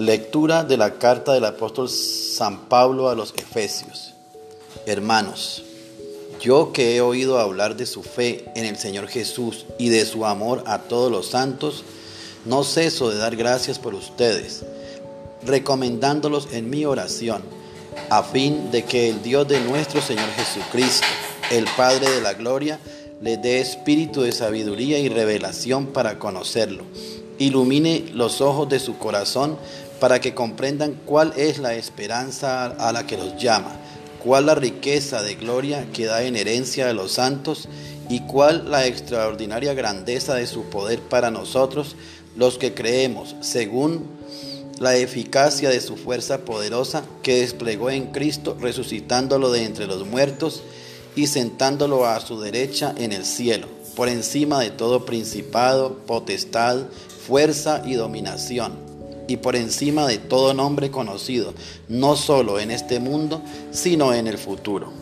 Lectura de la carta del apóstol San Pablo a los Efesios. Hermanos, yo que he oído hablar de su fe en el Señor Jesús y de su amor a todos los santos, no ceso de dar gracias por ustedes, recomendándolos en mi oración, a fin de que el Dios de nuestro Señor Jesucristo, el Padre de la Gloria, les dé espíritu de sabiduría y revelación para conocerlo. Ilumine los ojos de su corazón para que comprendan cuál es la esperanza a la que los llama, cuál la riqueza de gloria que da en herencia a los santos y cuál la extraordinaria grandeza de su poder para nosotros, los que creemos, según la eficacia de su fuerza poderosa que desplegó en Cristo, resucitándolo de entre los muertos y sentándolo a su derecha en el cielo, por encima de todo principado, potestad, fuerza y dominación y por encima de todo nombre conocido, no solo en este mundo, sino en el futuro.